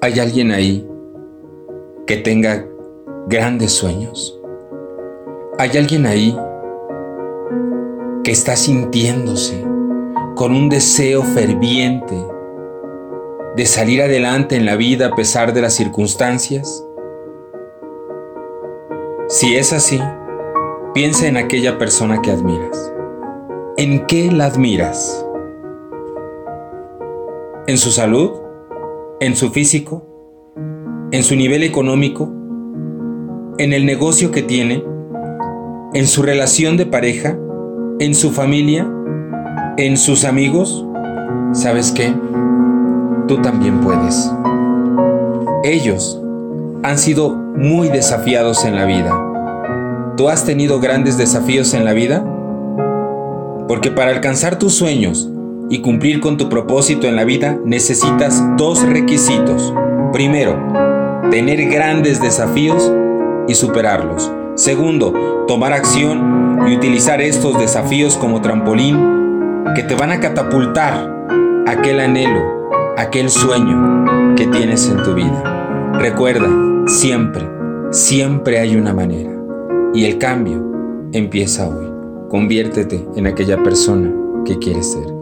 ¿Hay alguien ahí que tenga grandes sueños? ¿Hay alguien ahí que está sintiéndose con un deseo ferviente de salir adelante en la vida a pesar de las circunstancias? Si es así, piensa en aquella persona que admiras. ¿En qué la admiras? ¿En su salud? ¿En su físico? ¿En su nivel económico? ¿En el negocio que tiene? ¿En su relación de pareja? ¿En su familia? ¿En sus amigos? ¿Sabes qué? Tú también puedes. Ellos han sido muy desafiados en la vida. ¿Tú has tenido grandes desafíos en la vida? Porque para alcanzar tus sueños y cumplir con tu propósito en la vida necesitas dos requisitos. Primero, tener grandes desafíos y superarlos. Segundo, tomar acción y utilizar estos desafíos como trampolín que te van a catapultar aquel anhelo, aquel sueño que tienes en tu vida. Recuerda, siempre, siempre hay una manera y el cambio empieza hoy. Conviértete en aquella persona que quieres ser.